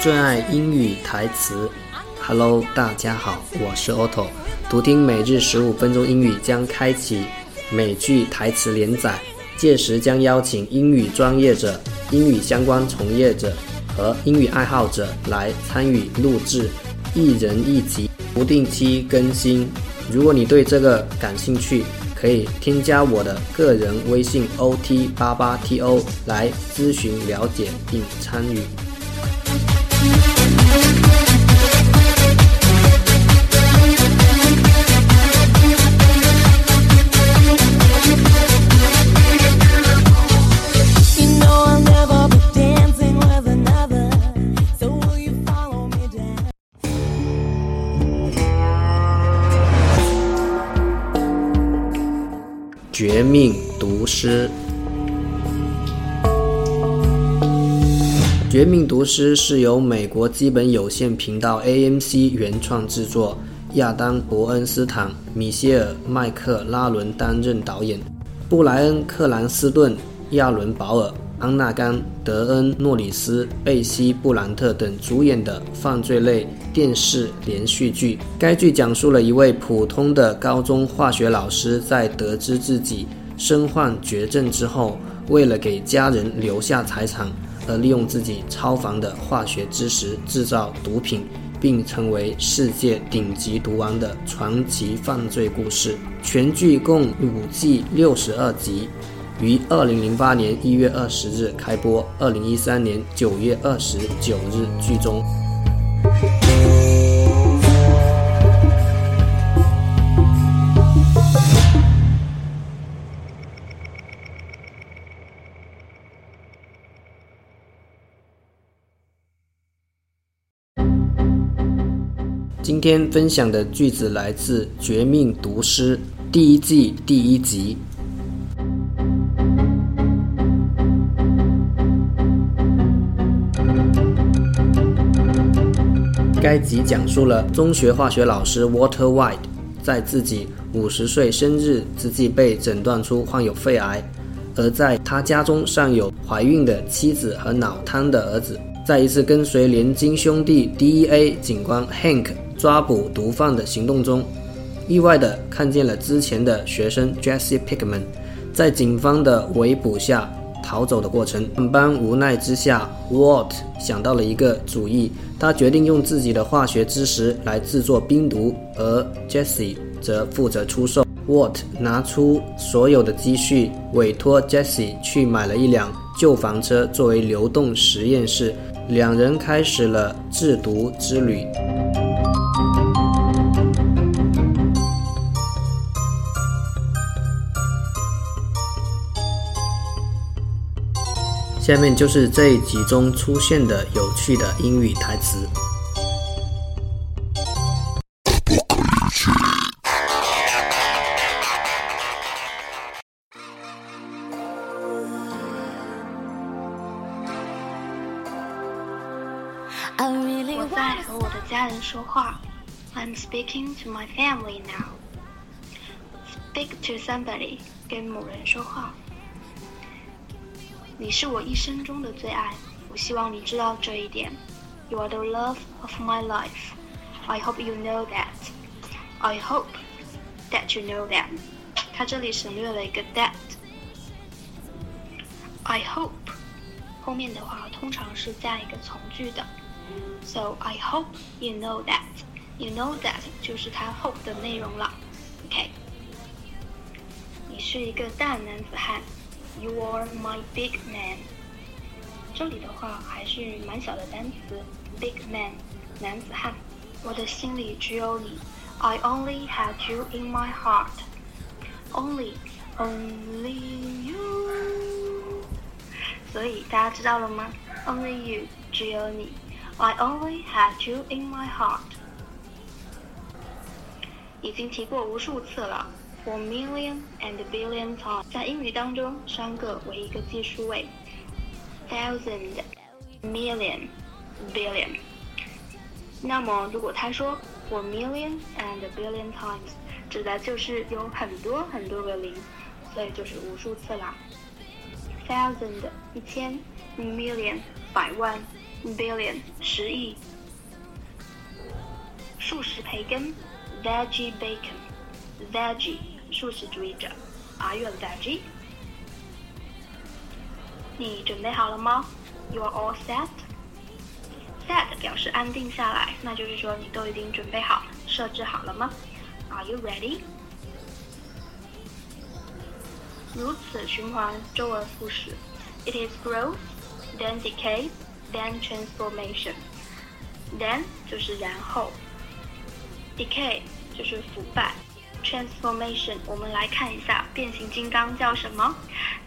最爱英语台词，Hello，大家好，我是 Otto。读听每日十五分钟英语将开启美剧台词连载，届时将邀请英语专业者、英语相关从业者和英语爱好者来参与录制，一人一集，不定期更新。如果你对这个感兴趣，可以添加我的个人微信 ot 八八 to 来咨询了解并参与。师，《绝命毒师》是由美国基本有线频道 AMC 原创制作，亚当·伯恩斯坦、米歇尔·麦克拉伦担任导演，布莱恩·克兰斯顿、亚伦·保尔。安纳甘·德恩、诺里斯、贝西·布兰特等主演的犯罪类电视连续剧。该剧讲述了一位普通的高中化学老师，在得知自己身患绝症之后，为了给家人留下财产，而利用自己超凡的化学知识制造毒品，并成为世界顶级毒王的传奇犯罪故事。全剧共五季六十二集。于二零零八年一月二十日开播，二零一三年九月二十九日剧终。今天分享的句子来自《绝命毒师》第一季第一集。该集讲述了中学化学老师 Walter White 在自己五十岁生日之际被诊断出患有肺癌，而在他家中尚有怀孕的妻子和脑瘫的儿子。在一次跟随联金兄弟 DEA 警官 Hank 抓捕毒贩的行动中，意外地看见了之前的学生 Jesse Pickman，在警方的围捕下。逃走的过程，万般无奈之下，Walt 想到了一个主意。他决定用自己的化学知识来制作冰毒，而 Jesse 则负责出售。Walt 拿出所有的积蓄，委托 Jesse 去买了一辆旧房车作为流动实验室。两人开始了制毒之旅。下面就是这一集中出现的有趣的英语台词。说话。I'm speaking to my family now. Speak to somebody，跟某人说话。你是我一生中的最爱，我希望你知道这一点。You are the love of my life. I hope you know that. I hope that you know that. 它这里省略了一个 that。I hope 后面的话通常是加一个从句的 ，So I hope you know that. You know that 就是它 hope 的内容了。OK，你是一个大男子汉。You are my big man。这里的话还是蛮小的单词，big man，男子汉。我的心里只有你，I only had you in my heart。Only, only you。所以大家知道了吗？Only you，只有你。 I only had you in my heart。已经提过无数次了。For million and billion times，在英语当中，三个为一个计数位，thousand、million、billion。那么，如果他说 for million and billion times，指的就是有很多很多个零，所以就是无数次啦。 thousand 一千，million 百万 ，billion 十亿。素食培根，veggie bacon，veggie 素食主义者，Are you a veggie？你准备好了吗？You are all set。set 表示安定下来，那就是说你都已经准备好，设置好了吗？Are you ready？如此循环，周而复始。It is growth, then decay, then transformation. Then 就是然后，decay 就是腐败，transformation 我们来看一下变形金刚叫什么？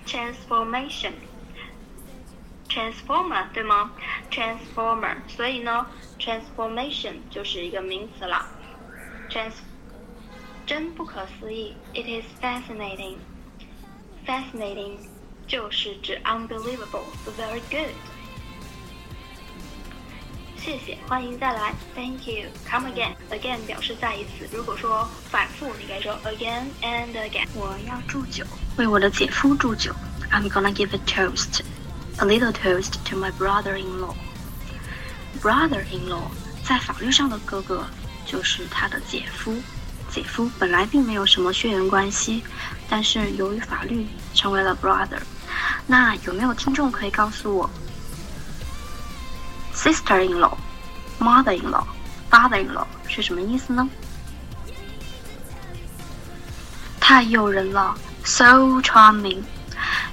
transformation。transformer 对吗？transformer，所以呢，transformation 就是一个名词了。trans 真不可思议，it is fascinating。fascinating 就是指 unbelievable，very good。 谢谢，欢迎再来，Thank you，come again，again 表示再一次。如果说反复，你该说 again and again。我要祝酒，为我的姐夫祝酒。I'm gonna give a toast。a little toast to my brother-in-law. Brother-in-law 在法律上的哥哥就是他的姐夫。姐夫本来并没有什么血缘关系，但是由于法律成为了 brother。那有没有听众可以告诉我，sister-in-law、mother-in-law、father-in-law 是什么意思呢？太诱人了，so charming。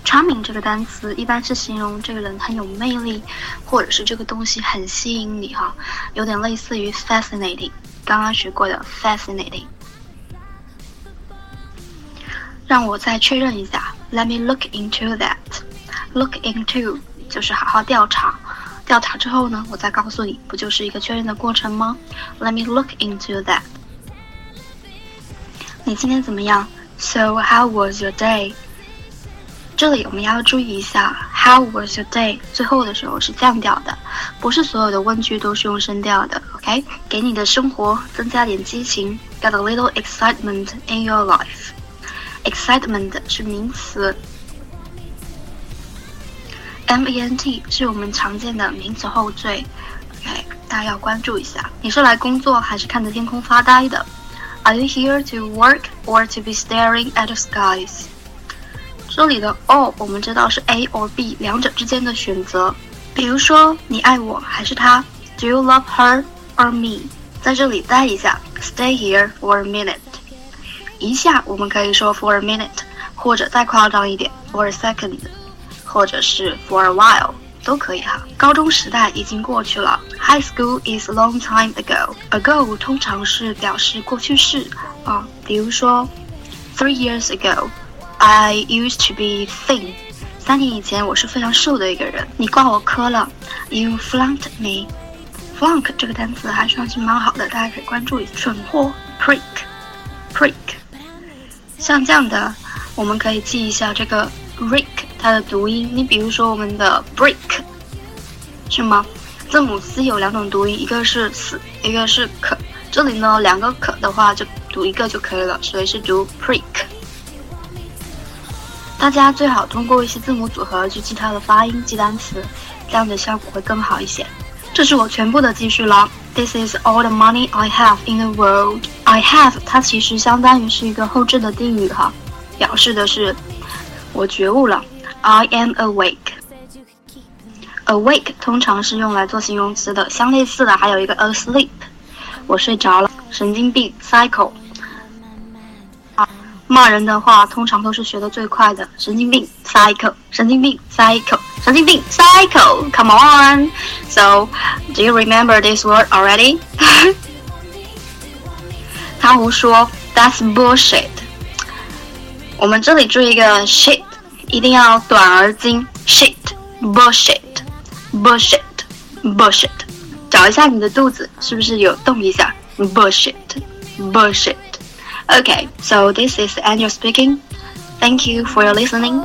charming 这个单词一般是形容这个人很有魅力，或者是这个东西很吸引你哈，有点类似于 fascinating，刚刚学过的 fascinating。让我再确认一下，Let me look into that。Look into 就是好好调查，调查之后呢，我再告诉你，不就是一个确认的过程吗？Let me look into that。你今天怎么样？So how was your day？这里我们要注意一下，How was your day？最后的时候是降调的，不是所有的问句都是用升调的。OK，给你的生活增加点激情，Get a little excitement in your life。Excitement 是名词，ment 是我们常见的名词后缀。OK，大家要关注一下，你是来工作还是看着天空发呆的？Are you here to work or to be staring at the skies？这里的 or 我们知道是 A or B 两者之间的选择。比如说，你爱我还是他？Do you love her or me？在这里待一下，Stay here for a minute。一下我们可以说 for a minute，或者再夸张一点 for a second，或者是 for a while 都可以哈。高中时代已经过去了，High school is a long time ago。ago 通常是表示过去式啊，比如说 three years ago。I used to be thin。三年以前我是非常瘦的一个人。你挂我科了，You flunked me。Flunk 这个单词还算是蛮好的，大家可以关注一下。蠢货，prick，prick。像这样的，我们可以记一下这个 rick 它的读音。你比如说我们的 break，是吗？字母 C 有两种读音，一个是 s，一个是可。这里呢，两个可的话就读一个就可以了，所以是读 prick。大家最好通过一些字母组合去记它的发音、记单词，这样的效果会更好一些。这是我全部的记叙了。This is all the money I have in the world. I have 它其实相当于是一个后置的定语哈，表示的是我觉悟了。I am awake. Awake 通常是用来做形容词的，相类似的还有一个 asleep，我睡着了。神经病，psycho。骂人的话通常都是学的最快的，神经病，psycho，神经病，psycho，神经病，psycho，come on。So, do you remember this word already? 他胡说，That's bullshit。我们这里注意一个 shit， 一定要短而精，shit，bullshit，bullshit，bullshit。找一下你的肚子是不是有动一下，bullshit，bullshit。Okay, so this is Angel speaking. Thank you for your listening.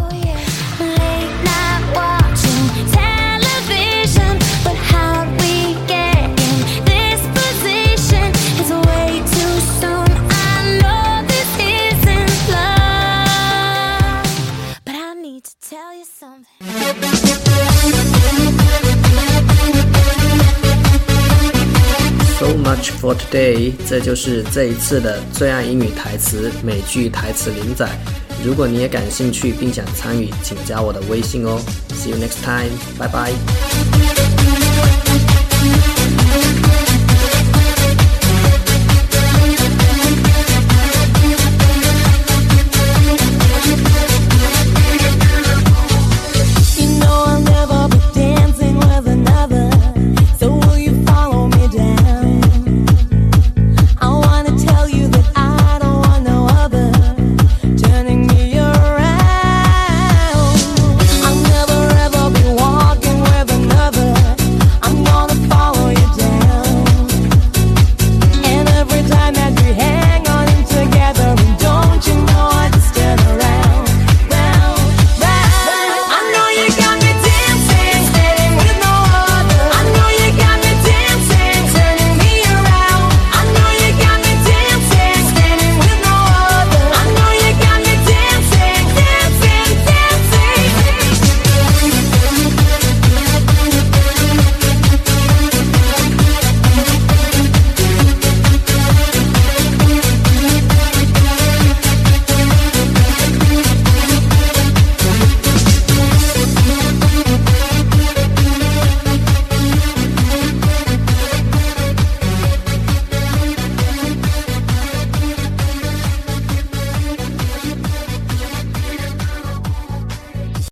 For today，这就是这一次的最爱英语台词美剧台词连载。如果你也感兴趣并想参与，请加我的微信哦。See you next time，拜拜。